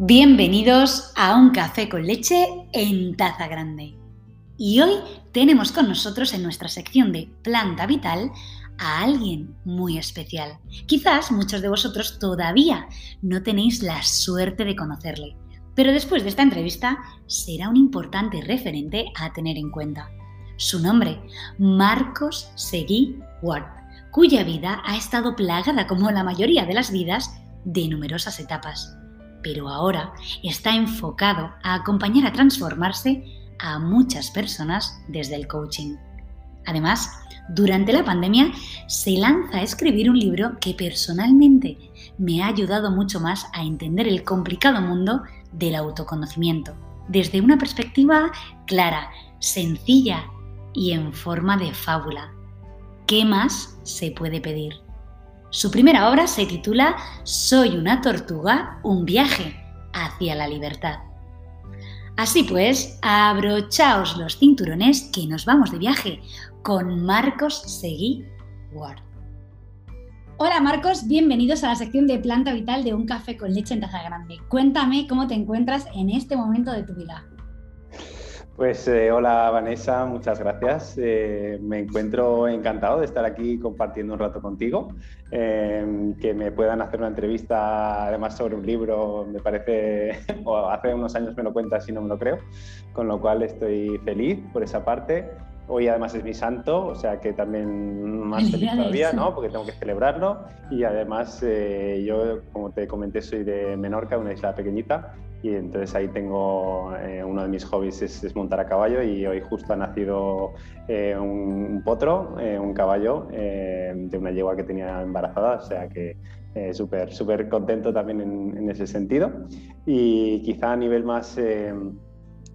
Bienvenidos a un café con leche en taza grande. Y hoy tenemos con nosotros en nuestra sección de Planta Vital a alguien muy especial. Quizás muchos de vosotros todavía no tenéis la suerte de conocerle, pero después de esta entrevista será un importante referente a tener en cuenta. Su nombre, Marcos Seguí Ward, cuya vida ha estado plagada, como la mayoría de las vidas, de numerosas etapas. Pero ahora está enfocado a acompañar a transformarse a muchas personas desde el coaching. Además, durante la pandemia se lanza a escribir un libro que personalmente me ha ayudado mucho más a entender el complicado mundo del autoconocimiento, desde una perspectiva clara, sencilla y en forma de fábula. ¿Qué más se puede pedir? Su primera obra se titula Soy una tortuga, un viaje hacia la libertad. Así pues, abrochaos los cinturones que nos vamos de viaje con Marcos Seguí Ward. Hola Marcos, bienvenidos a la sección de Planta Vital de Un Café con Leche en Taza Grande. Cuéntame cómo te encuentras en este momento de tu vida. Pues eh, hola Vanessa, muchas gracias. Eh, me encuentro encantado de estar aquí compartiendo un rato contigo. Eh, que me puedan hacer una entrevista además sobre un libro, me parece, o hace unos años me lo cuentas y no me lo creo, con lo cual estoy feliz por esa parte. Hoy además es mi santo, o sea que también más feliz todavía, ¿no? Porque tengo que celebrarlo. Y además eh, yo, como te comenté, soy de Menorca, una isla pequeñita. Y entonces ahí tengo, eh, uno de mis hobbies es, montar a caballo y hoy justo ha nacido eh, un, potro, un caballo de una yegua que tenía embarazada, o sea que súper, súper contento también en, ese sentido. Y quizá a nivel más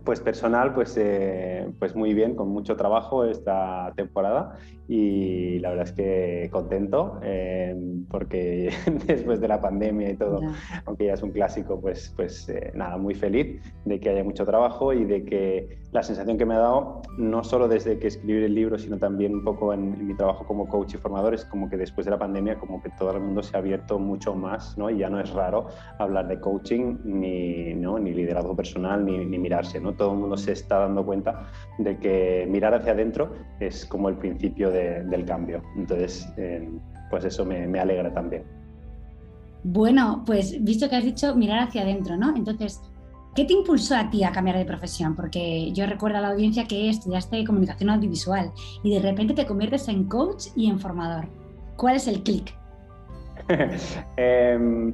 pues personal, pues, eh, pues muy bien, con mucho trabajo esta temporada y la verdad es que contento eh, porque después de la pandemia y todo, aunque ya es un clásico, pues, pues eh, nada, muy feliz de que haya mucho trabajo y de que la sensación que me ha dado, no solo desde que escribí el libro, sino también un poco en, mi trabajo como coach y formador, es como que después de la pandemia como que todo el mundo se ha abierto mucho más ¿no? y ya no es raro hablar de coaching ni, ¿no? ni liderazgo personal ni, ni mirarse, ¿no? todo el mundo se está dando cuenta de que mirar hacia adentro es como el principio de del cambio. Entonces, eh, pues eso me, alegra también. Bueno, pues visto que has dicho mirar hacia adentro, ¿no? Entonces, ¿qué te impulsó a ti a cambiar de profesión? Porque yo recuerdo a la audiencia que estudiaste comunicación audiovisual y de repente te conviertes en coach y en formador. ¿Cuál es el clic? Em,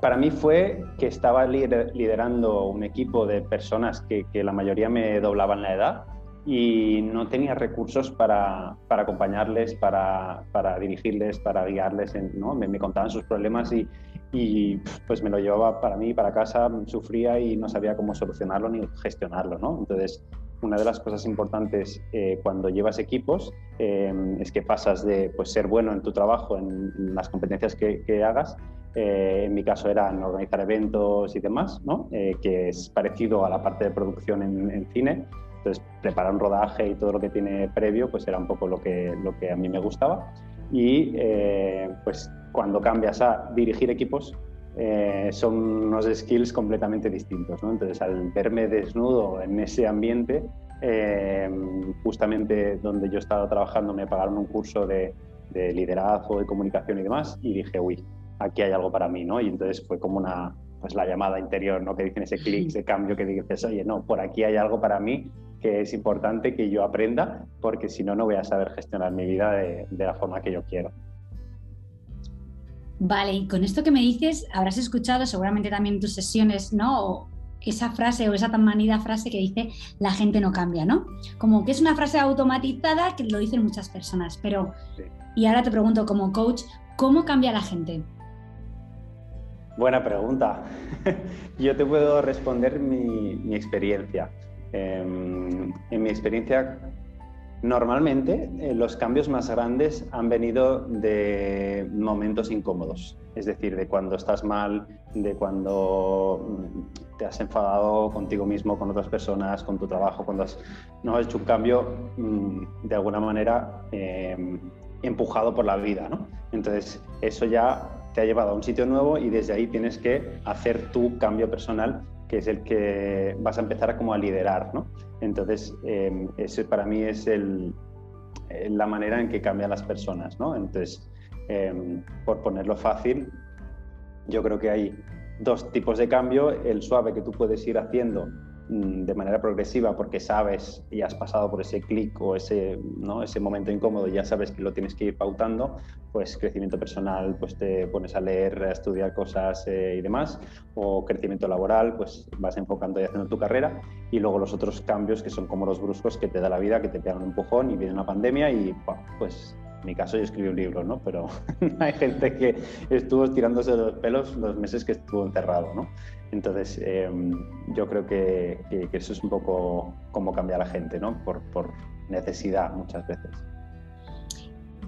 para mí fue que estaba liderando un equipo de personas que, que la mayoría me doblaban la edad y no tenía recursos para, para acompañarles, para, para, dirigirles, para guiarles. ¿no? me, contaban sus problemas y, y, pues me lo llevaba para mí, para casa, sufría y no sabía cómo solucionarlo ni gestionarlo. ¿no? Entonces, una de las cosas importantes eh, cuando llevas equipos eh, es que pasas de pues, ser bueno en tu trabajo, en, las competencias que, que hagas, eh, en mi caso era organizar eventos y demás, ¿no? que es parecido a la parte de producción en, en cine, entonces, preparar un rodaje y todo lo que tiene previo, pues era un poco lo que, lo que a mí me gustaba. Y eh, pues cuando cambias a dirigir equipos, eh, son unos skills completamente distintos. ¿no? Entonces, al verme desnudo en ese ambiente, eh, justamente donde yo estaba trabajando, me pagaron un curso de, de, liderazgo, de comunicación y demás, y dije, uy, aquí hay algo para mí, ¿no? Y entonces fue como una, pues la llamada interior, ¿no? Que dicen ese clic, ese cambio que dices, oye, no, por aquí hay algo para mí que es importante que yo aprenda, porque si no, no voy a saber gestionar mi vida de, la forma que yo quiero. Vale, y con esto que me dices, habrás escuchado seguramente también en tus sesiones, ¿no? esa frase o esa tan manida frase que dice la gente no cambia, ¿no? Como que es una frase automatizada que lo dicen muchas personas, pero y ahora te pregunto como coach, ¿cómo cambia la gente? Buena pregunta. Yo te puedo responder mi, experiencia. Em, en mi experiencia, normalmente eh, los cambios más grandes han venido de momentos incómodos, es decir, de cuando estás mal, de cuando mm, te has enfadado contigo mismo, con otras personas, con tu trabajo, cuando has, no has hecho un cambio mm, de alguna manera em, empujado por la vida. ¿no? Entonces, eso ya te ha llevado a un sitio nuevo y desde ahí tienes que hacer tu cambio personal, que es el que vas a empezar a como a liderar, ¿no? Entonces, eh, ese para mí es el, la manera en que cambian las personas, ¿no? Entonces, em, por ponerlo fácil, yo creo que hay dos tipos de cambio, el suave que tú puedes ir haciendo de manera progresiva porque sabes y has pasado por ese clic o ese, ¿no? ese momento incómodo ya sabes que lo tienes que ir pautando, pues crecimiento personal, pues te pones a leer, a estudiar cosas eh, y demás, o crecimiento laboral, pues vas enfocando y haciendo tu carrera, y luego los otros cambios que son como los bruscos que te da la vida, que te pegan un empujón y viene una pandemia y pues en mi caso yo escribí un libro, ¿no? Pero hay gente que estuvo tirándose los pelos los meses que estuvo encerrado, ¿no? Entonces, em, yo creo que, eso es un poco cómo cambia la gente, ¿no? Por, necesidad muchas veces.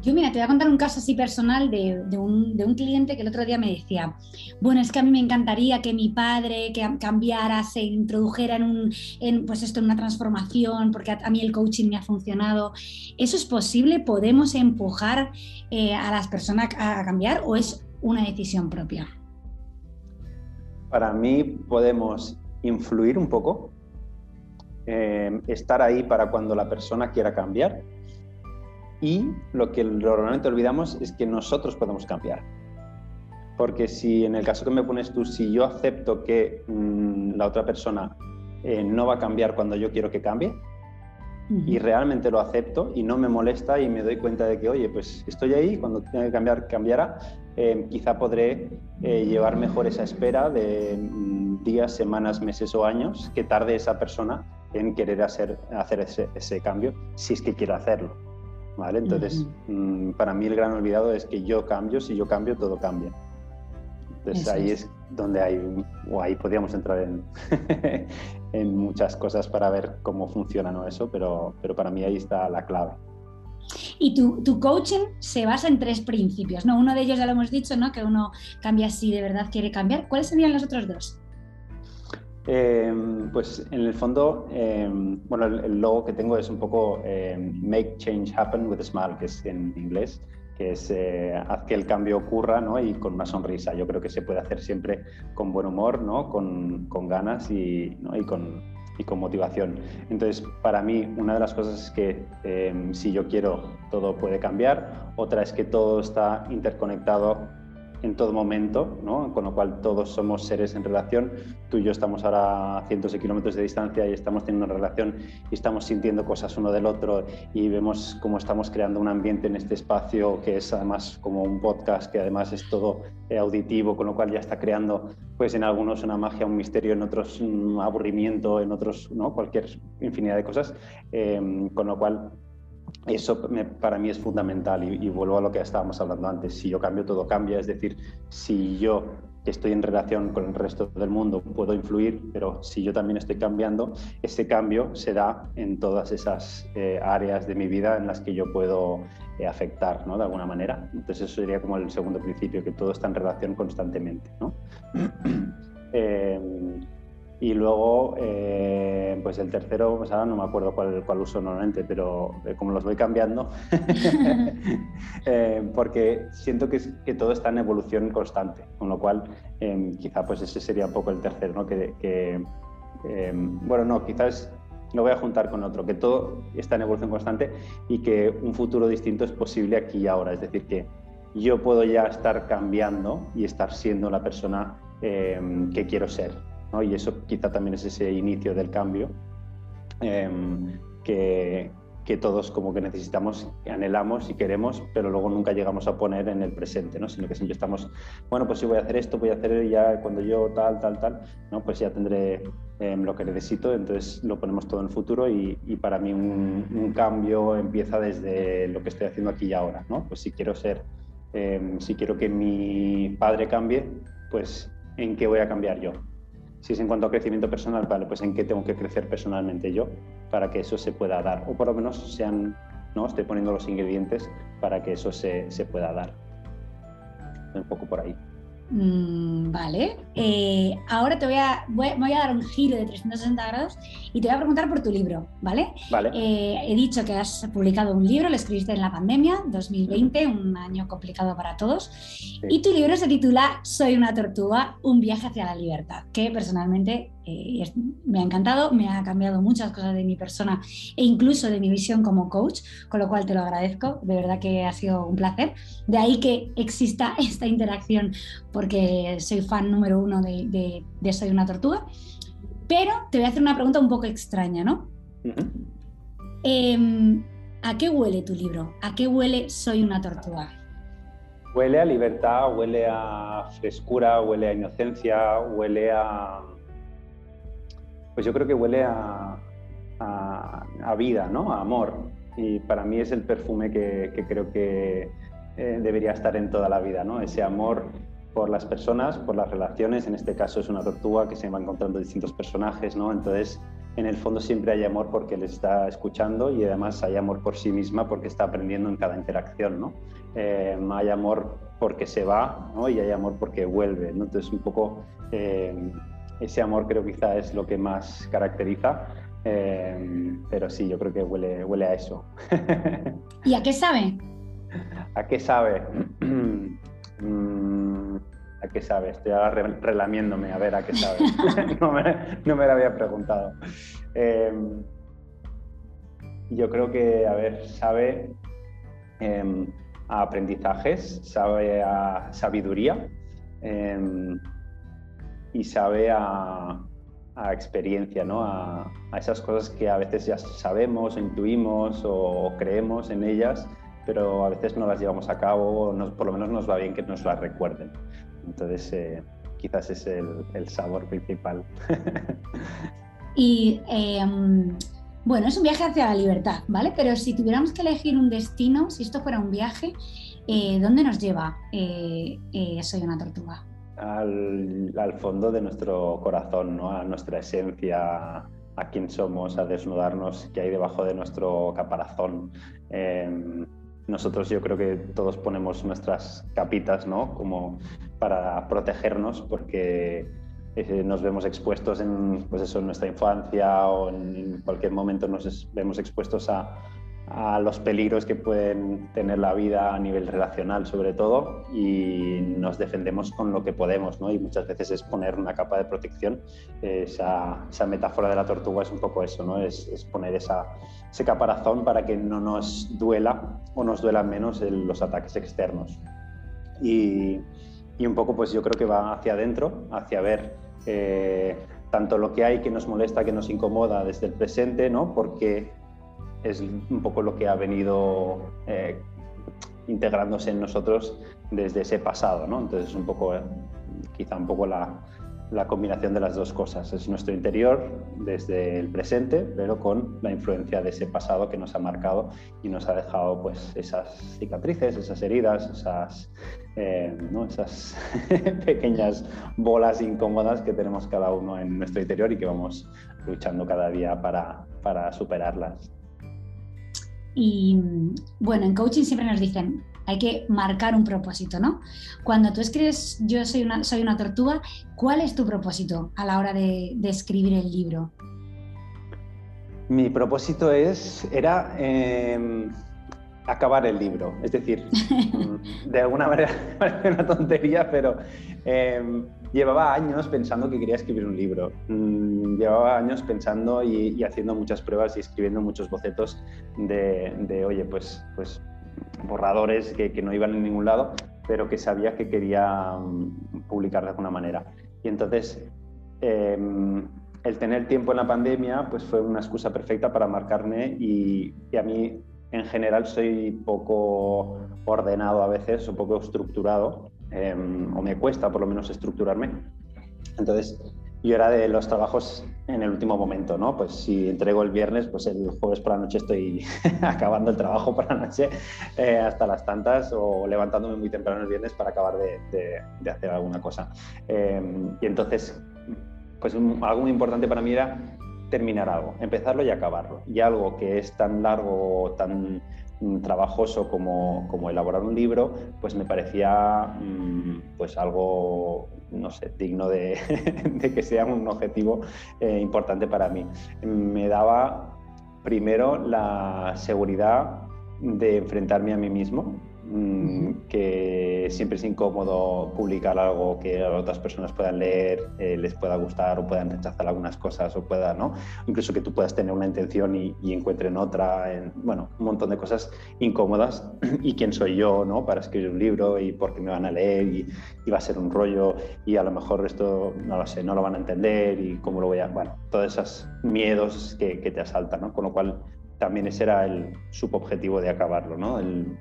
Yo, mira, te voy a contar un caso así personal de, un, cliente que el otro día me decía, bueno, es que a mí me encantaría que mi padre que cambiara, se introdujera en, un, pues esto, en una transformación, porque a, mí el coaching me ha funcionado. ¿Eso es posible? ¿Podemos empujar eh, a las personas a cambiar o es una decisión propia? Para mí podemos influir un poco, eh, estar ahí para cuando la persona quiera cambiar y lo que normalmente olvidamos es que nosotros podemos cambiar. Porque si en el caso que me pones tú, si yo acepto que mm, la otra persona eh, no va a cambiar cuando yo quiero que cambie, y realmente lo acepto y no me molesta y me doy cuenta de que, oye, pues estoy ahí, cuando tenga que cambiar, cambiará, eh, quizá podré eh, llevar mejor esa espera de mm, días, semanas, meses o años que tarde esa persona en querer hacer, hacer ese, cambio, si es que quiere hacerlo. ¿Vale? Entonces, mm, para mí el gran olvidado es que yo cambio, si yo cambio, todo cambia. Entonces ahí es. donde hay, o ahí podríamos entrar en, en muchas cosas para ver cómo funciona ¿no? eso, pero, pero para mí ahí está la clave. Y tu, tu, coaching se basa en tres principios, ¿no? Uno de ellos ya lo hemos dicho, ¿no? Que uno cambia si de verdad quiere cambiar. ¿Cuáles serían los otros dos? Em, pues en el fondo, em, bueno, el, logo que tengo es un poco em, Make Change Happen with a Smile, que es en inglés que es eh, haz que el cambio ocurra ¿no? y con una sonrisa. Yo creo que se puede hacer siempre con buen humor, ¿no? con, ganas y, con, motivación. Entonces, para mí, una de las cosas es que eh, si yo quiero, todo puede cambiar. Otra es que todo está interconectado en todo momento, ¿no? con lo cual todos somos seres en relación. Tú y yo estamos ahora a cientos de kilómetros de distancia y estamos teniendo una relación y estamos sintiendo cosas uno del otro y vemos cómo estamos creando un ambiente en este espacio que es además como un podcast que además es todo eh, auditivo, con lo cual ya está creando pues en algunos una magia, un misterio, en otros un aburrimiento, en otros ¿no? cualquier infinidad de cosas, eh, con lo cual eso para mí es fundamental y, vuelvo a lo que estábamos hablando antes. Si yo cambio, todo cambia. Es decir, si yo estoy en relación con el resto del mundo puedo influir, pero si yo también estoy cambiando, ese cambio se da en todas esas eh, áreas de mi vida en las que yo puedo eh, afectar, ¿no? De alguna manera. Entonces eso sería como el segundo principio, que todo está en relación constantemente, ¿no? Eh, y luego, eh, pues el tercero, pues ahora no me acuerdo cuál, cuál uso normalmente, pero eh, como los voy cambiando, eh, porque siento que, que, todo está en evolución constante, con lo cual quizá pues ese sería un poco el tercero, ¿no? Que, que bueno, no, quizás lo voy a juntar con otro, que todo está en evolución constante y que un futuro distinto es posible aquí y ahora, es decir, que yo puedo ya estar cambiando y estar siendo la persona que quiero ser y eso quizá también es ese inicio del cambio em, que, todos como que necesitamos, anhelamos y queremos, pero luego nunca llegamos a poner en el presente, ¿no? sino que siempre estamos, bueno, pues si voy a hacer esto, voy a hacer ya cuando yo tal, tal, tal, ¿no? pues ya tendré em, lo que necesito, entonces lo ponemos todo en el futuro y, para mí un, un, cambio empieza desde lo que estoy haciendo aquí y ahora, ¿no? pues si quiero ser, em, si quiero que mi padre cambie, pues en qué voy a cambiar yo, si es en cuanto a crecimiento personal, vale, pues en qué tengo que crecer personalmente yo para que eso se pueda dar, o por lo menos sean, ¿no? Estoy poniendo los ingredientes para que eso se, se pueda dar. Un poco por ahí. Mm, vale. Eh, ahora te voy a, voy, a dar un giro de 360 grados y te voy a preguntar por tu libro, ¿vale? Vale. Eh, he dicho que has publicado un libro, lo escribiste en la pandemia, 2020, un año complicado para todos. Y tu libro se titula Soy una tortuga, un viaje hacia la libertad, que personalmente eh, me ha encantado, me ha cambiado muchas cosas de mi persona e incluso de mi visión como coach, con lo cual te lo agradezco, de verdad que ha sido un placer. De ahí que exista esta interacción, porque soy fan número uno de, Soy una tortuga. Pero te voy a hacer una pregunta un poco extraña, ¿no? Em, ¿A qué huele tu libro? ¿A qué huele Soy una tortuga? Huele a libertad, huele a frescura, huele a inocencia, huele a pues yo creo que huele a, vida, ¿no? A amor. Y para mí es el perfume que, creo que eh, debería estar en toda la vida, ¿no? Ese amor por las personas, por las relaciones. En este caso es una tortuga que se va encontrando distintos personajes, ¿no? Entonces, en el fondo siempre hay amor porque les está escuchando y además hay amor por sí misma porque está aprendiendo en cada interacción, ¿no? Eh, hay amor porque se va, ¿no? Y hay amor porque vuelve, ¿no? Entonces, un poco eh, ese amor creo quizá es lo que más caracteriza. Eh, pero sí, yo creo que huele, huele a eso. ¿Y a qué sabe? ¿A qué sabe? Mm, ¿A qué sabe? Estoy ahora relamiéndome a ver a qué sabe. no, me, no, me, lo había preguntado. Eh, yo creo que, a ver, sabe em, a aprendizajes, sabe a sabiduría. Em, y sabe a, experiencia, ¿no? A, esas cosas que a veces ya sabemos, intuimos o creemos en ellas, pero a veces no las llevamos a cabo, o por lo menos nos va bien que nos las recuerden. Entonces, eh, quizás es el, sabor principal. y em, bueno, es un viaje hacia la libertad, ¿vale? Pero si tuviéramos que elegir un destino, si esto fuera un viaje, eh, ¿dónde nos lleva eh, Soy una tortuga? Al, fondo de nuestro corazón, ¿no? a nuestra esencia, a quién somos, a desnudarnos, qué hay debajo de nuestro caparazón. Em, nosotros yo creo que todos ponemos nuestras capitas, ¿no? Como para protegernos, porque eh, nos vemos expuestos en, pues eso, en nuestra infancia o en cualquier momento nos vemos expuestos a, a los peligros que pueden tener la vida a nivel relacional sobre todo y nos defendemos con lo que podemos ¿no? y muchas veces es poner una capa de protección esa, esa metáfora de la tortuga es un poco eso ¿no? es, es poner esa, ese caparazón para que no nos duela o nos duelan menos los ataques externos y, y, un poco pues yo creo que va hacia adentro hacia ver eh, tanto lo que hay que nos molesta que nos incomoda desde el presente ¿no? porque es un poco lo que ha venido eh, integrándose en nosotros desde ese pasado, ¿no? Entonces es un poco, eh, quizá un poco la, la, combinación de las dos cosas. Es nuestro interior desde el presente, pero con la influencia de ese pasado que nos ha marcado y nos ha dejado pues esas cicatrices, esas heridas, esas, eh, ¿no? esas pequeñas bolas incómodas que tenemos cada uno en nuestro interior y que vamos luchando cada día para, para superarlas. Y bueno, en coaching siempre nos dicen, hay que marcar un propósito, ¿no? Cuando tú escribes Yo soy una, soy una tortuga, ¿cuál es tu propósito a la hora de, escribir el libro? Mi propósito es, era em, acabar el libro. Es decir, de alguna manera parece una tontería, pero em, llevaba años pensando que quería escribir un libro. Mm, llevaba años pensando y, haciendo muchas pruebas y escribiendo muchos bocetos de, oye, pues, pues borradores que, no iban en ningún lado, pero que sabía que quería mm, publicar de alguna manera. Y entonces, em, el tener tiempo en la pandemia pues fue una excusa perfecta para marcarme y, y a mí en general soy poco ordenado a veces o poco estructurado, em, o me cuesta por lo menos estructurarme. Entonces, yo era de los trabajos en el último momento, ¿no? Pues si entrego el viernes, pues el jueves por la noche estoy acabando el trabajo por la noche eh, hasta las tantas o levantándome muy temprano el viernes para acabar de, de, hacer alguna cosa. Em, y entonces, pues algo muy importante para mí era terminar algo, empezarlo y acabarlo. Y algo que es tan largo, tan mm, trabajoso como, como, elaborar un libro, pues me parecía mm, pues algo, no sé, digno de, que sea un objetivo eh, importante para mí. Me daba primero la seguridad de enfrentarme a mí mismo, que siempre es incómodo publicar algo que otras personas puedan leer, eh, les pueda gustar o puedan rechazar algunas cosas o pueda, ¿no? Incluso que tú puedas tener una intención y, encuentren otra, en, bueno, un montón de cosas incómodas y quién soy yo, ¿no? Para escribir un libro y por qué me van a leer y, va a ser un rollo y a lo mejor esto, no lo sé, no lo van a entender y cómo lo voy a, bueno, todos esos miedos que, que te asaltan, ¿no? Con lo cual también ese era el subobjetivo de acabarlo, ¿no? El,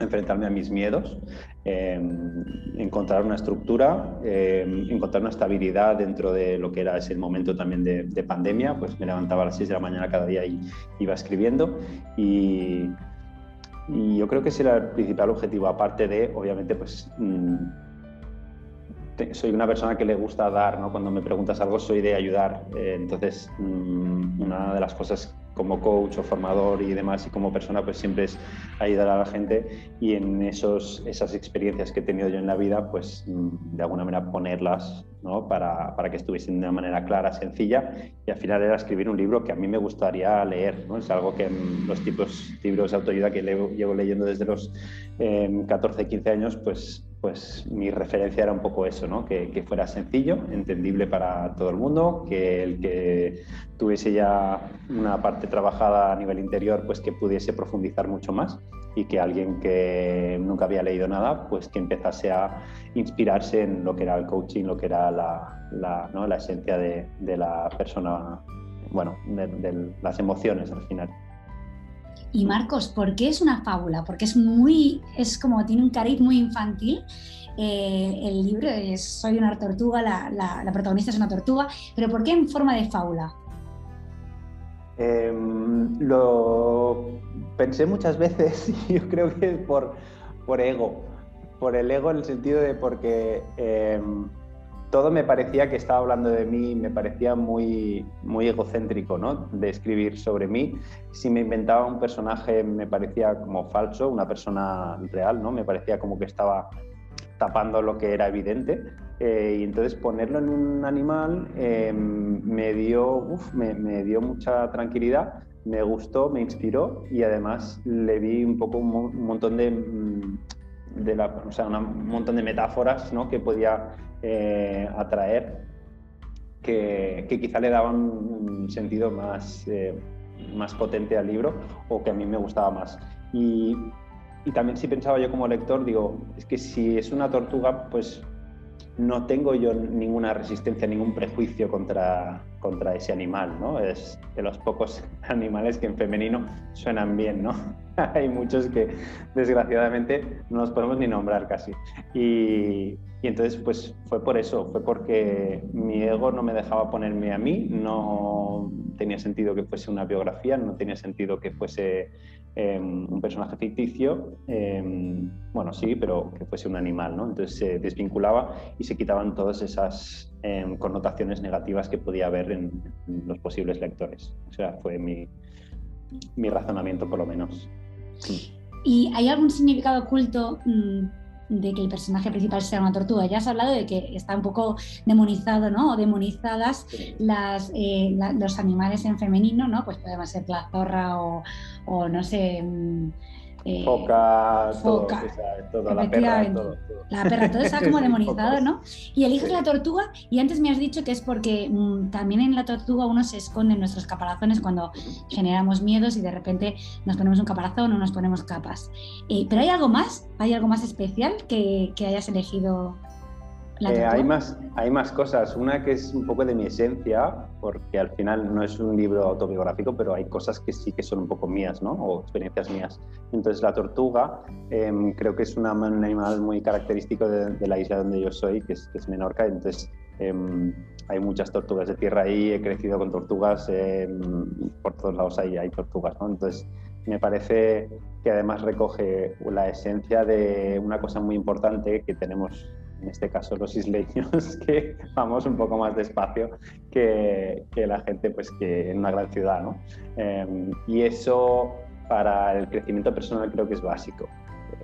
enfrentarme a mis miedos, em, encontrar una estructura, em, encontrar una estabilidad dentro de lo que era ese momento también de, pandemia, pues me levantaba a las 6 de la mañana cada día y iba escribiendo y, yo creo que ese era el principal objetivo, aparte de, obviamente, pues... Mm, soy una persona que le gusta dar, ¿no? Cuando me preguntas algo soy de ayudar. Eh, entonces, mm, una de las cosas como coach o formador y demás y como persona pues siempre es ayudar a la gente y en esos, esas experiencias que he tenido yo en la vida pues mm, de alguna manera ponerlas ¿no? para, para, que estuviesen de una manera clara, sencilla y al final era escribir un libro que a mí me gustaría leer. ¿no? Es algo que los tipos libros de autoayuda que llevo leyendo desde los 14, em, 15 años pues pues mi referencia era un poco eso, ¿no? que, fuera sencillo, entendible para todo el mundo, que el que tuviese ya una parte trabajada a nivel interior, pues que pudiese profundizar mucho más y que alguien que nunca había leído nada, pues que empezase a inspirarse en lo que era el coaching, lo que era la, la, esencia de, de, la persona, bueno, de, de las emociones al final. Y Marcos, ¿por qué es una fábula? Porque es muy, es como tiene un cariz muy infantil. Eh, el libro es Soy una tortuga, la, protagonista es una tortuga, pero ¿por qué en forma de fábula? Em, lo pensé muchas veces y yo creo que es por, por ego, por el ego en el sentido de porque em, todo me parecía que estaba hablando de mí, me parecía muy, muy egocéntrico, ¿no? De escribir sobre mí. Si me inventaba un personaje me parecía como falso, una persona real, ¿no? Me parecía como que estaba tapando lo que era evidente. Eh, y entonces ponerlo en un animal eh, me, dio, me, dio mucha tranquilidad, me gustó, me inspiró y además le vi un poco un, montón de, mm, de la, o sea, un montón de metáforas ¿no? que podía eh, atraer que, quizá le daban un sentido más, más potente al libro o que a mí me gustaba más. Y, y también si pensaba yo como lector, digo, es que si es una tortuga, pues no tengo yo ninguna resistencia, ningún prejuicio contra, contra ese animal, ¿no? Es de los pocos animales que en femenino suenan bien, ¿no? Hay muchos que desgraciadamente no los podemos ni nombrar casi. Y, y, entonces pues fue por eso, fue porque mi ego no me dejaba ponerme a mí, no tenía sentido que fuese una biografía, no tenía sentido que fuese Em, un personaje ficticio, em, bueno, sí, pero que fuese un animal, ¿no? Entonces se desvinculaba y se quitaban todas esas em, connotaciones negativas que podía haber en, los posibles lectores. O sea, fue mi, mi razonamiento por lo menos. ¿Y hay algún significado oculto mm, de que el personaje principal sea una tortuga. Ya has hablado de que está un poco demonizado, ¿no? O demonizadas las, eh, los animales en femenino, ¿no? Pues podemos ser la zorra o, o no sé, mm, eh, foca, todo, la perra, todo, La perra, todo está como demonizado, ¿no? Y eliges la tortuga y antes me has dicho que es porque mm, también en la tortuga uno se esconde en nuestros caparazones cuando generamos miedos y de repente nos ponemos un caparazón o nos ponemos capas. Eh, ¿Pero hay algo más? ¿Hay algo más especial que, que hayas elegido eh, hay, más, hay más cosas. Una que es un poco de mi esencia, porque al final no es un libro autobiográfico, pero hay cosas que sí que son un poco mías, ¿no? O experiencias mías. Entonces, la tortuga em, creo que es un animal muy característico de, la isla donde yo soy, que es, que es Menorca. Entonces, em, hay muchas tortugas de tierra ahí. He crecido con tortugas. Em, por todos lados hay, hay tortugas, ¿no? Entonces, me parece que además recoge la esencia de una cosa muy importante que tenemos en este caso los isleños, que vamos un poco más despacio que, que la gente pues, que en una gran ciudad. ¿no? Em, y eso para el crecimiento personal creo que es básico.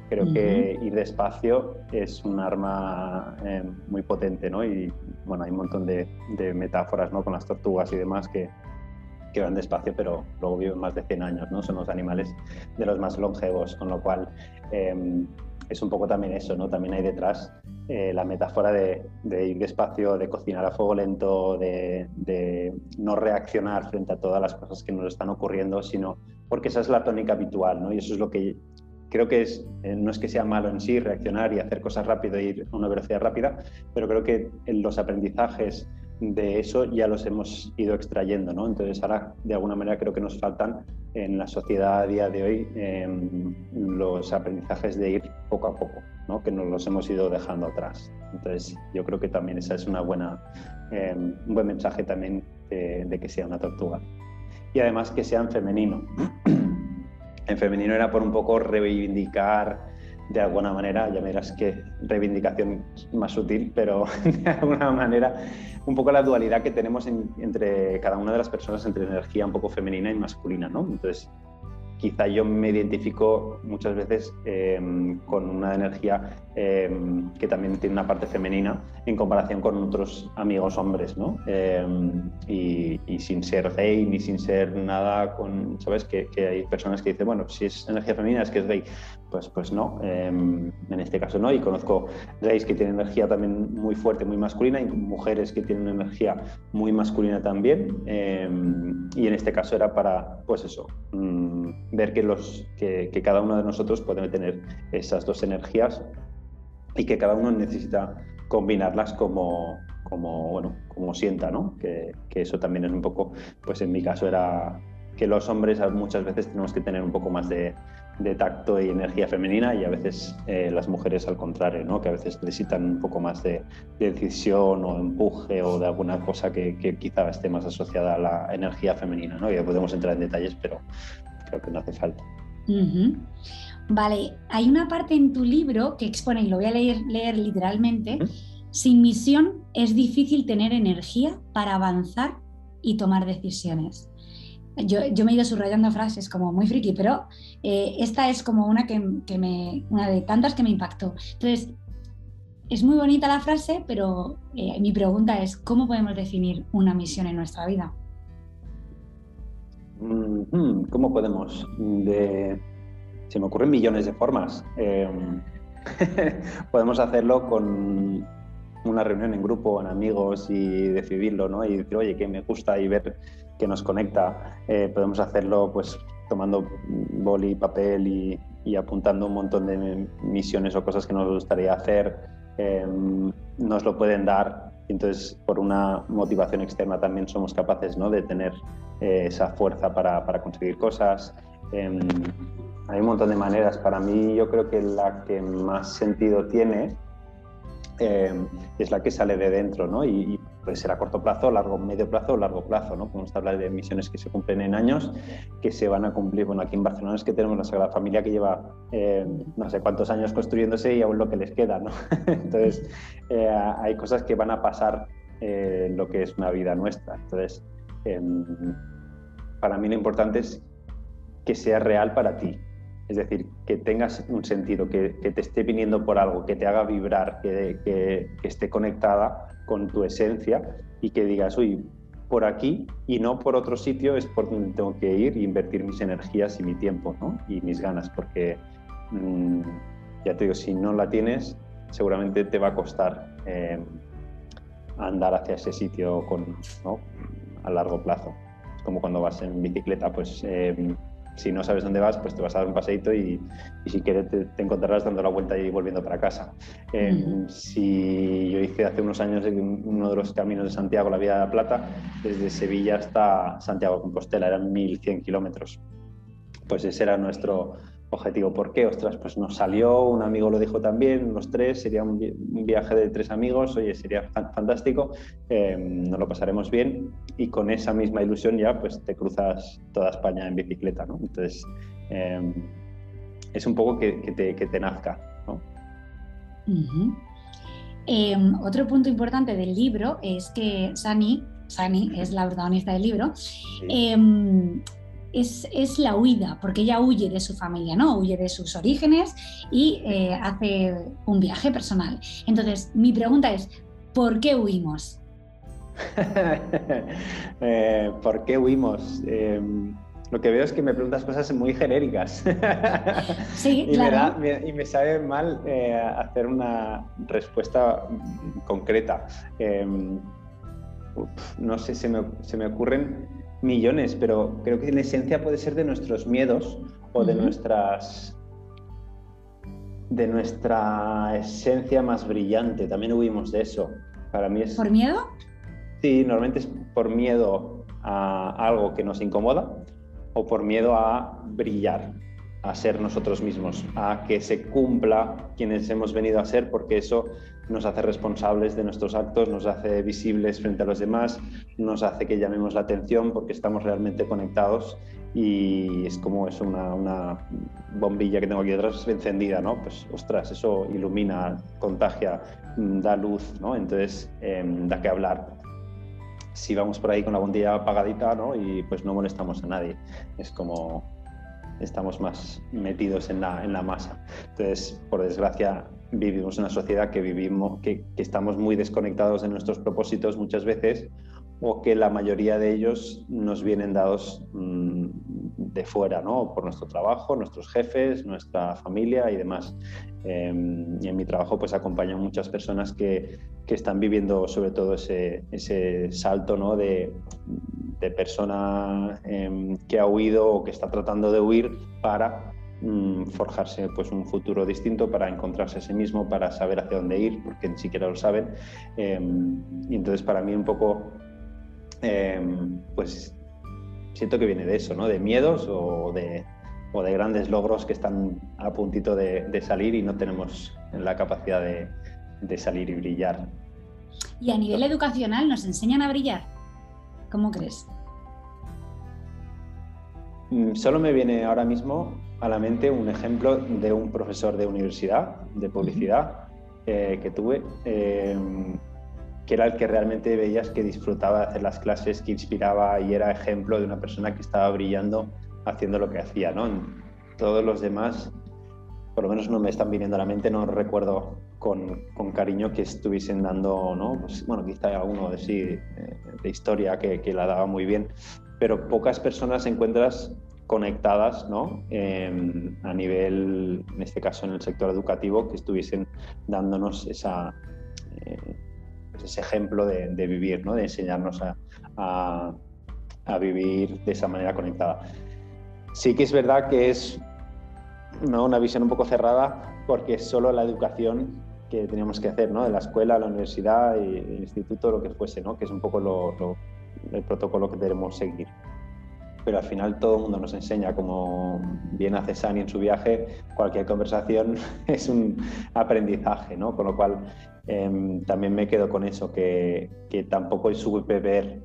Creo que ir despacio es un arma eh, muy potente, ¿no? Y bueno, hay un montón de, metáforas, ¿no? Con las tortugas y demás que, que, van despacio, pero luego viven más de 100 años, ¿no? Son los animales de los más longevos, con lo cual em, es un poco también eso, ¿no? También hay detrás eh, la metáfora de, de, ir despacio, de cocinar a fuego lento, de, no reaccionar frente a todas las cosas que nos están ocurriendo, sino porque esa es la tónica habitual, ¿no? Y eso es lo que creo que es, eh, no es que sea malo en sí reaccionar y hacer cosas rápido e ir a una velocidad rápida, pero creo que en los aprendizajes de eso ya los hemos ido extrayendo, ¿no? Entonces ahora de alguna manera creo que nos faltan en la sociedad a día de hoy em, los aprendizajes de ir poco a poco, ¿no? Que nos los hemos ido dejando atrás. Entonces yo creo que también esa es una buena, em, un buen mensaje también de, de que sea una tortuga. Y además que sea en femenino. En femenino era por un poco reivindicar de alguna manera, ya me dirás que reivindicación más sutil, pero de alguna manera un poco la dualidad que tenemos entre cada una de las personas entre energía un poco femenina y masculina, ¿no? Entonces, quizá yo me identifico muchas veces em, con una energía em, que también tiene una parte femenina en comparación con otros amigos hombres, ¿no? Em, y, sin ser gay ni sin ser nada con, ¿sabes? Que, que, hay personas que dicen, bueno, si es energía femenina es que es gay. Pues, pues no, en este caso no. Y conozco gays que tienen energía también muy fuerte, muy masculina, y mujeres que tienen energía muy masculina también. y en este caso era para, pues eso, mm, ver que, los, que, cada uno de nosotros puede tener esas dos energías y que cada uno necesita combinarlas como, como, bueno, como sienta, ¿no? Que, que, eso también es un poco, pues en mi caso era que los hombres muchas veces tenemos que tener un poco más de, de tacto y energía femenina y a veces eh, las mujeres al contrario, ¿no? que a veces necesitan un poco más de, decisión o empuje o de alguna cosa que, que, quizá esté más asociada a la energía femenina. ¿no? Ya podemos entrar en detalles, pero creo que no hace falta. Vale, hay una parte en tu libro que expone, y lo voy a leer, leer literalmente, sin misión es difícil tener energía para avanzar y tomar decisiones. Yo, me he ido subrayando frases como muy friki, pero eh, esta es como una, que, me, una de tantas que me impactó. Entonces, es muy bonita la frase, pero eh, mi pregunta es, ¿cómo podemos definir una misión en nuestra vida? Mm-hmm, ¿Cómo podemos? Se me ocurren millones de formas. Em, podemos hacerlo con una reunión en grupo, en amigos y decidirlo, ¿no? Y decir, oye, que me gusta y ver que nos conecta. Eh, podemos hacerlo pues tomando boli, papel y, apuntando un montón de misiones o cosas que nos gustaría hacer. Em, nos lo pueden dar. Entonces, por una motivación externa también somos capaces ¿no? de tener eh, esa fuerza para, para conseguir cosas. Em, hay un montón de maneras. Para mí, yo creo que la que más sentido tiene em, es la que sale de dentro, ¿no? Y, puede ser a corto plazo, largo, medio plazo o largo plazo, ¿no? Podemos hablar de misiones que se cumplen en años, que se van a cumplir. Bueno, aquí en Barcelona es que tenemos la Sagrada Familia que lleva eh, no sé cuántos años construyéndose y aún lo que les queda, ¿no? Entonces, eh, hay cosas que van a pasar eh, lo que es una vida nuestra. Entonces, em, para mí lo importante es que sea real para ti, es decir, que tengas un sentido, que, te esté viniendo por algo, que te haga vibrar, que, que, esté conectada con tu esencia y que digas, uy, por aquí y no por otro sitio es por donde tengo que ir y invertir mis energías y mi tiempo ¿no? y mis ganas, porque mm, ya te digo, si no la tienes, seguramente te va a costar eh, andar hacia ese sitio con, ¿no? a largo plazo. Es como cuando vas en bicicleta, pues eh, si no sabes dónde vas, pues te vas a dar un paseíto y, si quieres te, encontrarás dando la vuelta y volviendo para casa. Eh, si yo hice hace unos años uno de los caminos de Santiago, la Vía de la Plata, desde Sevilla hasta Santiago Compostela, eran 1100 kilómetros. Pues ese era nuestro, objetivo. ¿Por qué? Ostras, pues nos salió, un amigo lo dijo también, los tres, sería un, viaje de tres amigos, oye, sería fantástico, eh, nos lo pasaremos bien y con esa misma ilusión ya pues te cruzas toda España en bicicleta, ¿no? Entonces, eh, es un poco que, te, nazca, ¿no? Em, otro punto importante del libro es que Sani, Sani es la protagonista del libro, em, es, la huida, porque ella huye de su familia, ¿no? Huye de sus orígenes y eh, hace un viaje personal. Entonces, mi pregunta es, ¿por qué huimos? Eh, ¿Por qué huimos? Em, lo que veo es que me preguntas cosas muy genéricas. Sí, y, claro. me y me sabe mal eh, hacer una respuesta concreta. Em, no sé, se me, se me, ocurren millones, pero creo que en esencia puede ser de nuestros miedos o de nuestras de nuestra esencia más brillante. También huimos de eso. Para mí es. ¿Por miedo? Sí, normalmente es por miedo a algo que nos incomoda o por miedo a brillar, a ser nosotros mismos, a que se cumpla quienes hemos venido a ser, porque eso nos hace responsables de nuestros actos, nos hace visibles frente a los demás, nos hace que llamemos la atención porque estamos realmente conectados y es como es una, bombilla que tengo aquí detrás encendida, ¿no? Pues ostras, eso ilumina, contagia, da luz, ¿no? Entonces em, da que hablar si vamos por ahí con la bombilla apagadita, ¿no? Y pues no molestamos a nadie. Es como estamos más metidos en la, en la masa. Entonces, por desgracia, vivimos una sociedad que vivimos, que, que estamos muy desconectados de nuestros propósitos muchas veces o que la mayoría de ellos nos vienen dados mm, de fuera, ¿no? Por nuestro trabajo, nuestros jefes, nuestra familia y demás. Em, y en mi trabajo pues acompaño a muchas personas que, que están viviendo sobre todo ese, ese salto, ¿no? De, de persona em, que ha huido o que está tratando de huir para mm, forjarse pues un futuro distinto para encontrarse a sí mismo, para saber hacia dónde ir, porque ni siquiera lo saben. Em, y entonces para mí un poco pues siento que viene de eso, ¿no? De miedos o de, o de grandes logros que están a puntito de, salir y no tenemos la capacidad de, salir y brillar. ¿Y a nivel educacional nos enseñan a brillar? ¿Cómo crees? Mm, solo me viene ahora mismo a la mente un ejemplo de un profesor de universidad, de publicidad, eh, que tuve, em, que era el que realmente veías que disfrutaba de hacer las clases, que inspiraba y era ejemplo de una persona que estaba brillando haciendo lo que hacía, ¿no? Todos los demás, por lo menos no me están viniendo a la mente, no recuerdo con, con cariño que estuviesen dando, ¿no? Pues, bueno, quizá alguno de sí, eh, de historia que, que, la daba muy bien, pero pocas personas encuentras conectadas, ¿no? a nivel, en este caso en el sector educativo, que estuviesen dándonos esa... Eh, pues ese ejemplo de, vivir, ¿no? de enseñarnos a, vivir de esa manera conectada. Sí que es verdad que es una visión un poco cerrada porque solo la educación que teníamos que hacer, ¿no? de la escuela, la universidad, el instituto, lo que fuese, ¿no? que es un poco el protocolo que debemos seguir pero al final todo el mundo nos enseña, como bien hace Sani en su viaje, cualquier conversación es un aprendizaje, ¿no? Con lo cual em, también me quedo con eso, que, que tampoco supe ver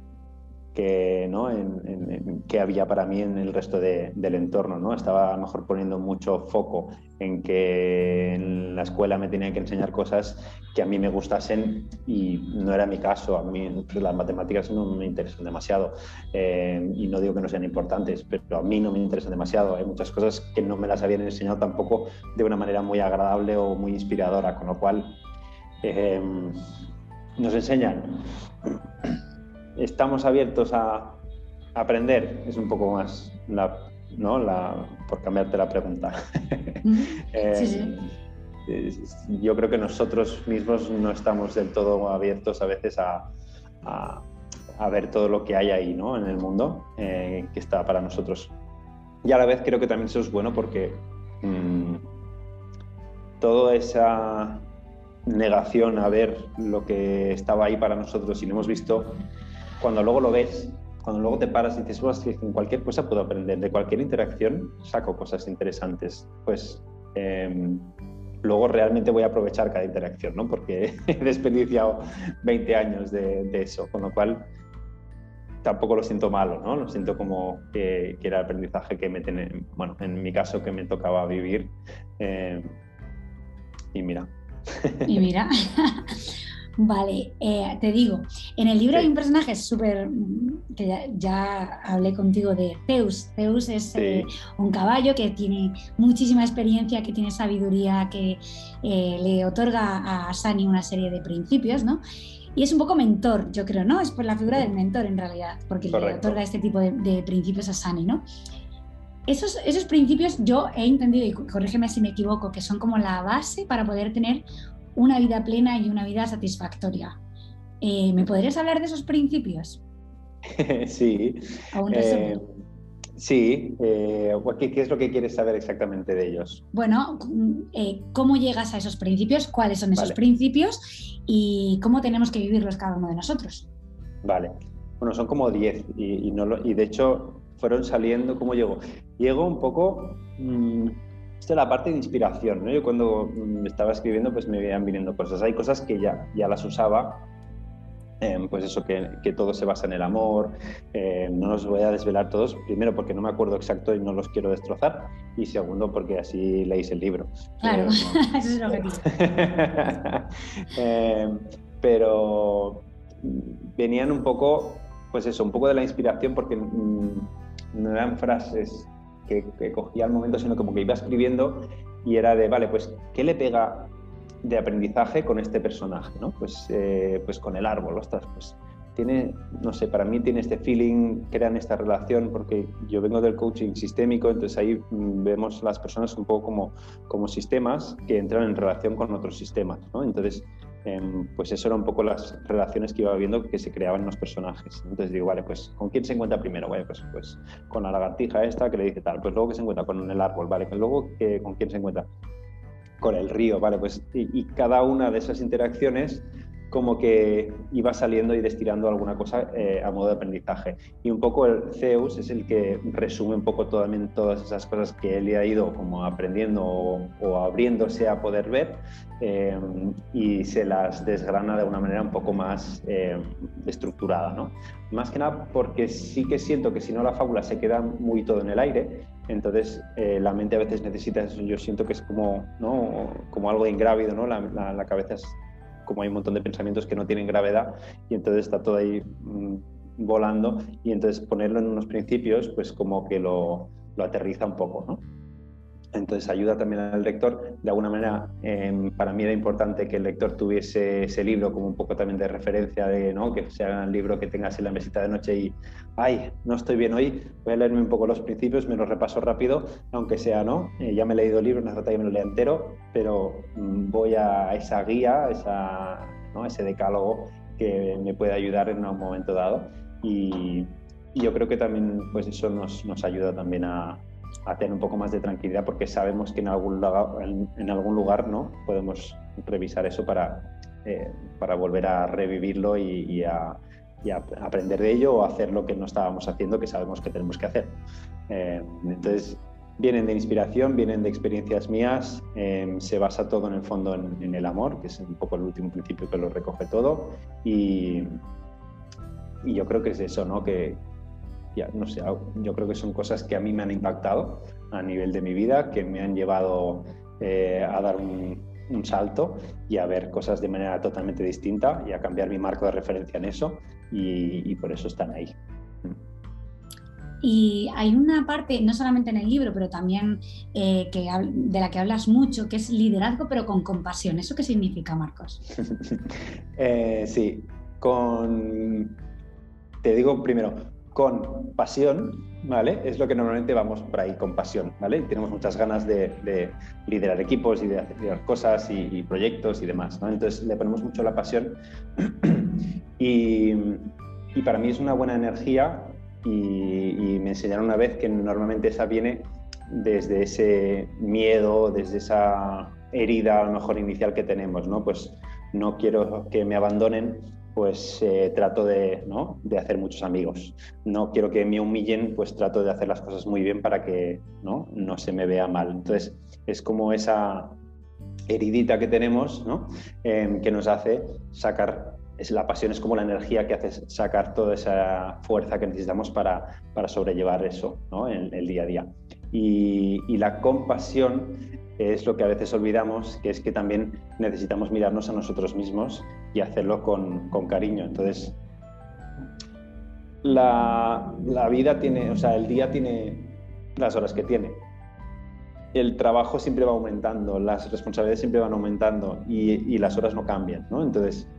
que, ¿no? En, que había para mí en el resto del entorno. ¿no? Estaba a lo mejor poniendo mucho foco en que en la escuela me tenían que enseñar cosas que a mí me gustasen y no era mi caso. A mí pues, las matemáticas no me interesan demasiado eh, y no digo que no sean importantes, pero a mí no me interesan demasiado. Hay muchas cosas que no me las habían enseñado tampoco de una manera muy agradable o muy inspiradora, con lo cual eh, nos enseñan estamos abiertos a aprender, es un poco más la, ¿no? la, por cambiarte la pregunta. Eh, yo creo que nosotros mismos no estamos del todo abiertos a veces a, a, ver todo lo que hay ahí ¿no? en el mundo eh, que está para nosotros. Y a la vez creo que también eso es bueno porque mmm, toda esa negación a ver lo que estaba ahí para nosotros y lo hemos visto cuando luego lo ves, cuando luego te paras y dices, pues, en cualquier cosa puedo aprender, de cualquier interacción saco cosas interesantes, pues em, luego realmente voy a aprovechar cada interacción, ¿no? Porque he desperdiciado 20 años de, eso, con lo cual tampoco lo siento malo, ¿no? Lo siento como que, era el aprendizaje que me tiene, bueno, en mi caso que me tocaba vivir. Em, y mira. Y mira. Vale, eh, te digo, en el libro hay un personaje súper, que ya, hablé contigo de Zeus. Zeus es eh, un caballo que tiene muchísima experiencia, que tiene sabiduría, que eh, le otorga a Sani una serie de principios, ¿no? Y es un poco mentor, yo creo, ¿no? Es por la figura del mentor en realidad, porque le otorga este tipo de, de principios a Sani, ¿no? Esos, esos, principios yo he entendido, y corrígeme si me equivoco, que son como la base para poder tener una vida plena y una vida satisfactoria. Eh, ¿Me podrías hablar de esos principios? sí. Eh, sí. Eh, ¿qué, ¿qué, es lo que quieres saber exactamente de ellos? Bueno, ¿cómo llegas a esos principios? ¿Cuáles son esos principios? ¿Y cómo tenemos que vivirlos cada uno de nosotros? Vale. Bueno, son como 10 y, no y de hecho fueron saliendo, ¿cómo llegó? Llegó un poco... Mm, esta es la parte de inspiración, ¿no? Yo cuando mm, estaba escribiendo, pues me iban viniendo cosas. Hay cosas que ya, ya las usaba, em, pues eso, que, que, todo se basa en el amor. Em, no los voy a desvelar todos, primero porque no me acuerdo exacto y no los quiero destrozar, y segundo porque así leéis el libro. Claro, eso es el objetivo. Em, pero venían un poco, pues eso, un poco de la inspiración porque mm, no eran frases que, cogía al momento, sino como que iba escribiendo y era de, vale, pues, ¿qué le pega de aprendizaje con este personaje? ¿no? Pues, eh, pues con el árbol, ostras, pues tiene, no sé, para mí tiene este feeling, crean esta relación, porque yo vengo del coaching sistémico, entonces ahí mm, vemos las personas un poco como, como sistemas que entran en relación con otros sistemas, ¿no? Entonces, Em, pues eso era un poco las relaciones que iba viendo que se creaban los personajes. Entonces digo, vale, pues ¿con quién se encuentra primero? Bueno, pues, pues con la lagartija esta que le dice tal, pues luego que se encuentra con el árbol, vale, pues luego con quién se encuentra con el río, vale, pues y cada una de esas interacciones como que iba saliendo y destilando alguna cosa eh, a modo de aprendizaje. Y un poco el Zeus es el que resume un poco también todas esas cosas que él ha ido como aprendiendo o, abriéndose a poder ver eh, y se las desgrana de una manera un poco más eh, estructurada. ¿no? Más que nada porque sí que siento que si no la fábula se queda muy todo en el aire, entonces la mente a veces necesita eso, yo siento que es como, ¿no? como algo ingrávido, ¿no? la, la, la cabeza es como hay un montón de pensamientos que no tienen gravedad y entonces está todo ahí mm, volando y entonces ponerlo en unos principios pues como que lo, lo aterriza un poco, ¿no? Entonces ayuda también al lector. De alguna manera, em, para mí era importante que el lector tuviese ese libro como un poco también de referencia, de ¿no? que sea un libro que tengas en la mesita de noche y, ay, no estoy bien hoy, voy a leerme un poco los principios, me los repaso rápido, aunque sea, ¿no? Eh, ya me he leído el libro, no hace falta que me lo lea entero, pero mm, voy a esa guía, esa, ¿no? ese decálogo que me puede ayudar en un momento dado. Y, y yo creo que también pues eso nos, nos ayuda también a, a tener un poco más de tranquilidad porque sabemos que en algún lugar, en, algún lugar ¿no? podemos revisar eso para, eh, para volver a revivirlo y, a, aprender de ello o hacer lo que no estábamos haciendo que sabemos que tenemos que hacer. Eh, entonces, vienen de inspiración, vienen de experiencias mías, eh, se basa todo en el fondo en, el amor, que es un poco el último principio que lo recoge todo y, y yo creo que es eso, ¿no? Que, no sé, yo creo que son cosas que a mí me han impactado a nivel de mi vida, que me han llevado eh, a dar un, salto y a ver cosas de manera totalmente distinta y a cambiar mi marco de referencia en eso y, por eso están ahí. Y hay una parte, no solamente en el libro, pero también eh, que, de la que hablas mucho, que es liderazgo, pero con compasión. ¿Eso qué significa, Marcos? Eh, sí, con... Te digo primero, con pasión, ¿vale? Es lo que normalmente vamos por ahí, con pasión, ¿vale? Tenemos muchas ganas de, liderar equipos y de hacer cosas y, proyectos y demás, ¿no? Entonces le ponemos mucho la pasión y, para mí es una buena energía y, me enseñaron una vez que normalmente esa viene desde ese miedo, desde esa herida a lo mejor inicial que tenemos, ¿no? Pues no quiero que me abandonen pues eh, trato de, ¿no? de, hacer muchos amigos. No quiero que me humillen, pues trato de hacer las cosas muy bien para que no, no se me vea mal. Entonces, es como esa heridita que tenemos ¿no? Em, que nos hace sacar, es, la pasión es como la energía que hace sacar toda esa fuerza que necesitamos para, para sobrellevar eso ¿no? en el día a día. Y, la compasión es lo que a veces olvidamos, que es que también necesitamos mirarnos a nosotros mismos y hacerlo con, cariño. Entonces, la, vida tiene, o sea, el día tiene las horas que tiene. El trabajo siempre va aumentando, las responsabilidades siempre van aumentando y, y las horas no cambian, ¿no? Entonces,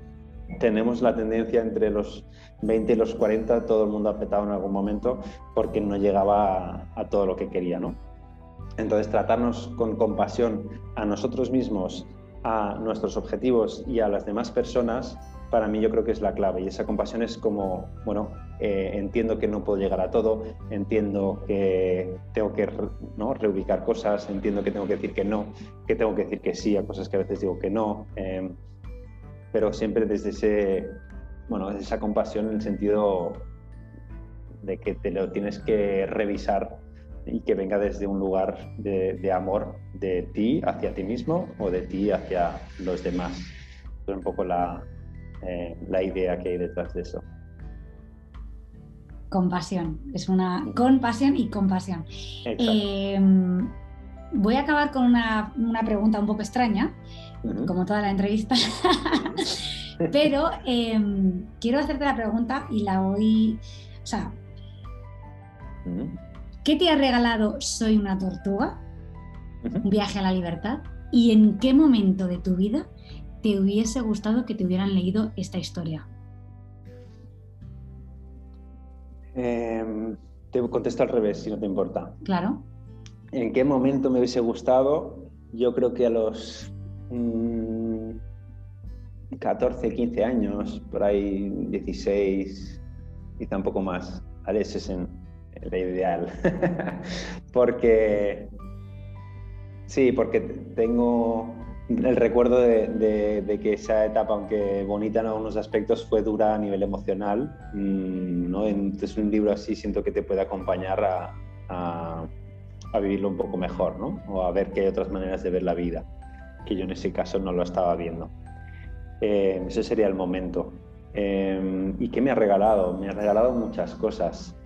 tenemos la tendencia entre los 20 y los 40, todo el mundo ha petado en algún momento porque no llegaba a, todo lo que quería, ¿no? Entonces, tratarnos con compasión a nosotros mismos, a nuestros objetivos y a las demás personas, para mí yo creo que es la clave. Y esa compasión es como, bueno, eh, entiendo que no puedo llegar a todo, entiendo que tengo que ¿no? reubicar cosas, entiendo que tengo que decir que no, que tengo que decir que sí a cosas que a veces digo que no. Eh, pero siempre desde ese, bueno, esa compasión en el sentido de que te lo tienes que revisar y que venga desde un lugar de, amor de ti hacia ti mismo o de ti hacia los demás. Es un poco la, eh, la idea que hay detrás de eso. Compasión, es una compasión y compasión. Em, voy a acabar con una, una pregunta un poco extraña, como toda la entrevista. Pero em, quiero hacerte la pregunta y la voy. O sea, ¿qué te ha regalado Soy una tortuga? Un viaje a la libertad. ¿Y en qué momento de tu vida te hubiese gustado que te hubieran leído esta historia? Em, te contesto al revés, si no te importa. Claro. ¿En qué momento me hubiese gustado? Yo creo que a los 14, mm, 15 años, por ahí 16 y tampoco más. Ese es en, la ideal. porque, sí, porque tengo el recuerdo de, que esa etapa, aunque bonita en algunos aspectos, fue dura a nivel emocional. Mm, ¿no? Entonces un libro así siento que te puede acompañar a, a vivirlo un poco mejor, ¿no? O a ver que hay otras maneras de ver la vida que yo en ese caso no lo estaba viendo. Eh, ese sería el momento. Eh, ¿Y qué me ha regalado? Me ha regalado muchas cosas.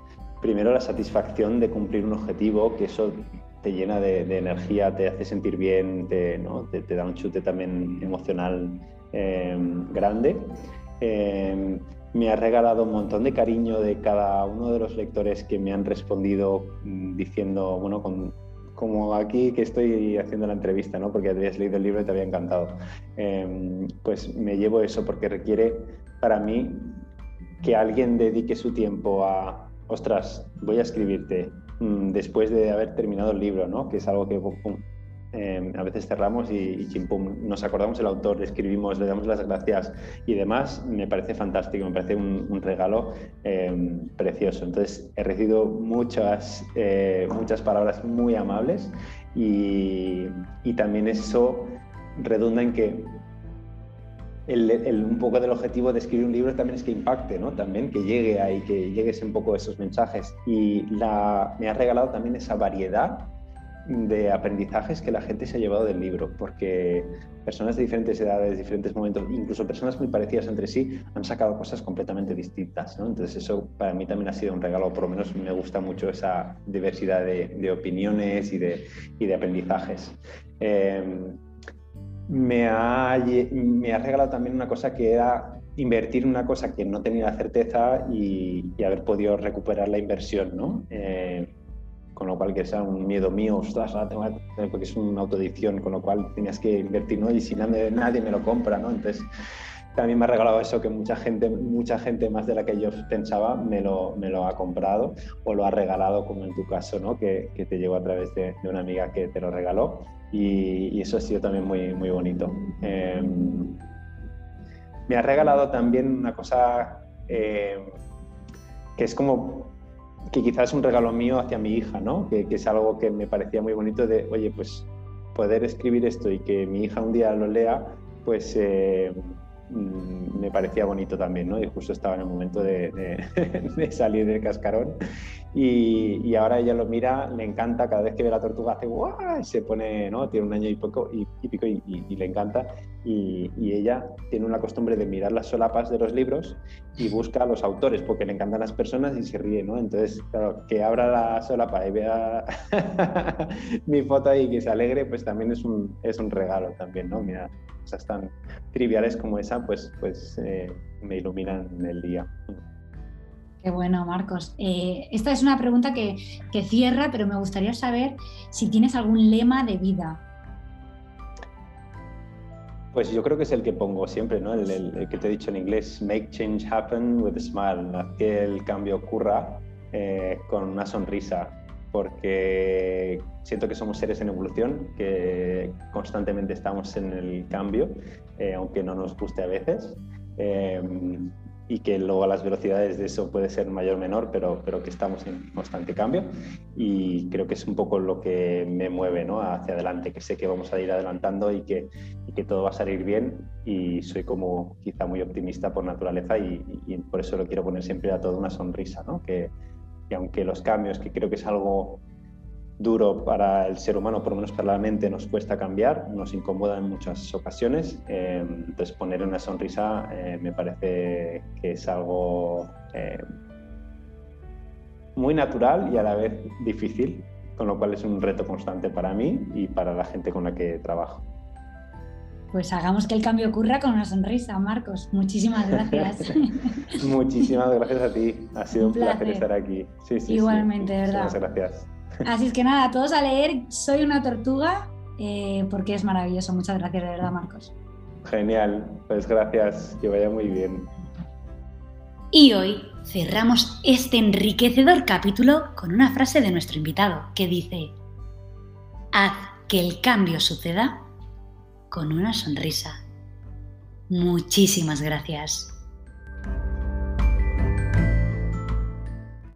Primero la satisfacción de cumplir un objetivo, que eso te llena de, energía, te hace sentir bien, te, ¿no? te, da un chute también emocional eh, grande. Me ha regalado un montón de cariño de cada uno de los lectores que me han respondido mm, diciendo, bueno, con, como aquí que estoy haciendo la entrevista, ¿no? porque habías leído el libro y te había encantado, em, pues me llevo eso porque requiere para mí que alguien dedique su tiempo a, ostras, voy a escribirte mm, después de haber terminado el libro, ¿no? que es algo que Em, a veces cerramos y, nos acordamos el autor, le escribimos, le damos las gracias y demás, me parece fantástico, me parece un, regalo em, precioso. Entonces he recibido muchas, eh, muchas palabras muy amables y, también eso redunda en que un poco del objetivo de escribir un libro también es que impacte, ¿no? También que llegue ahí, que llegues un poco esos mensajes. Y la, me ha regalado también esa variedad de aprendizajes que la gente se ha llevado del libro, porque personas de diferentes edades, diferentes momentos, incluso personas muy parecidas entre sí, han sacado cosas completamente distintas. Entonces eso para mí también ha sido un regalo, por lo menos me gusta mucho esa diversidad de, opiniones y de, de aprendizajes. Em, me, ha, me ha regalado también una cosa que era invertir una cosa que no tenía certeza y, haber podido recuperar la inversión. ¿no? Eh, con lo cual que sea un miedo mío, ostras, porque es una autoedición, con lo cual tenías que invertir, ¿no? Y si nadie, nadie me lo compra, ¿no? Entonces, también me ha regalado eso que mucha gente, mucha gente más de la que yo pensaba me lo, me lo ha comprado o lo ha regalado, como en tu caso, ¿no? Que, que te llegó a través de, de, una amiga que te lo regaló y, y, eso ha sido también muy, muy bonito. Em, me ha regalado también una cosa eh, que es como que quizás es un regalo mío hacia mi hija, ¿no? Que, es algo que me parecía muy bonito de, oye, pues poder escribir esto y que mi hija un día lo lea, pues eh, mm, me parecía bonito también, ¿no? Y justo estaba en el momento de, de salir del cascarón y, ahora ella lo mira, le encanta, cada vez que ve la tortuga hace ¡guau! Y se pone, ¿no? Tiene un año y poco y, pico y, le encanta. Y, ella tiene una costumbre de mirar las solapas de los libros y busca a los autores porque le encantan las personas y se ríe, ¿no? Entonces, claro, que abra la solapa y vea mi foto ahí y que se alegre, pues también es un, es un regalo también, ¿no? Mira, cosas tan triviales como esa, pues, pues eh, me iluminan el día. Qué bueno, Marcos. Eh, esta es una pregunta que, cierra, pero me gustaría saber si tienes algún lema de vida. Pues yo creo que es el que pongo siempre, ¿no? El, que te he dicho en inglés, make change happen with a smile, que el cambio ocurra eh, con una sonrisa, porque siento que somos seres en evolución, que constantemente estamos en el cambio, eh, aunque no nos guste a veces y que luego las velocidades de eso puede ser mayor o menor, pero, pero que estamos en constante cambio y creo que es un poco lo que me mueve ¿no? hacia adelante, que sé que vamos a ir adelantando y que, y que todo va a salir bien y soy como quizá muy optimista por naturaleza y, y por eso lo quiero poner siempre a toda una sonrisa, ¿no? que, que aunque los cambios, que creo que es algo duro para el ser humano, por lo menos para la mente, nos cuesta cambiar, nos incomoda en muchas ocasiones. Eh, entonces, poner una sonrisa eh, me parece que es algo eh, muy natural y a la vez difícil, con lo cual es un reto constante para mí y para la gente con la que trabajo. Pues hagamos que el cambio ocurra con una sonrisa, Marcos. Muchísimas gracias. Muchísimas gracias a ti. Ha sido un, placer. estar aquí. Sí, sí, Igualmente, ¿verdad? Muchas gracias. Así es que nada, todos a leer Soy una tortuga, eh, porque es maravilloso. Muchas gracias, de verdad, Marcos. Genial, pues gracias, que vaya muy bien. Y hoy cerramos este enriquecedor capítulo con una frase de nuestro invitado que dice, haz que el cambio suceda con una sonrisa. Muchísimas gracias.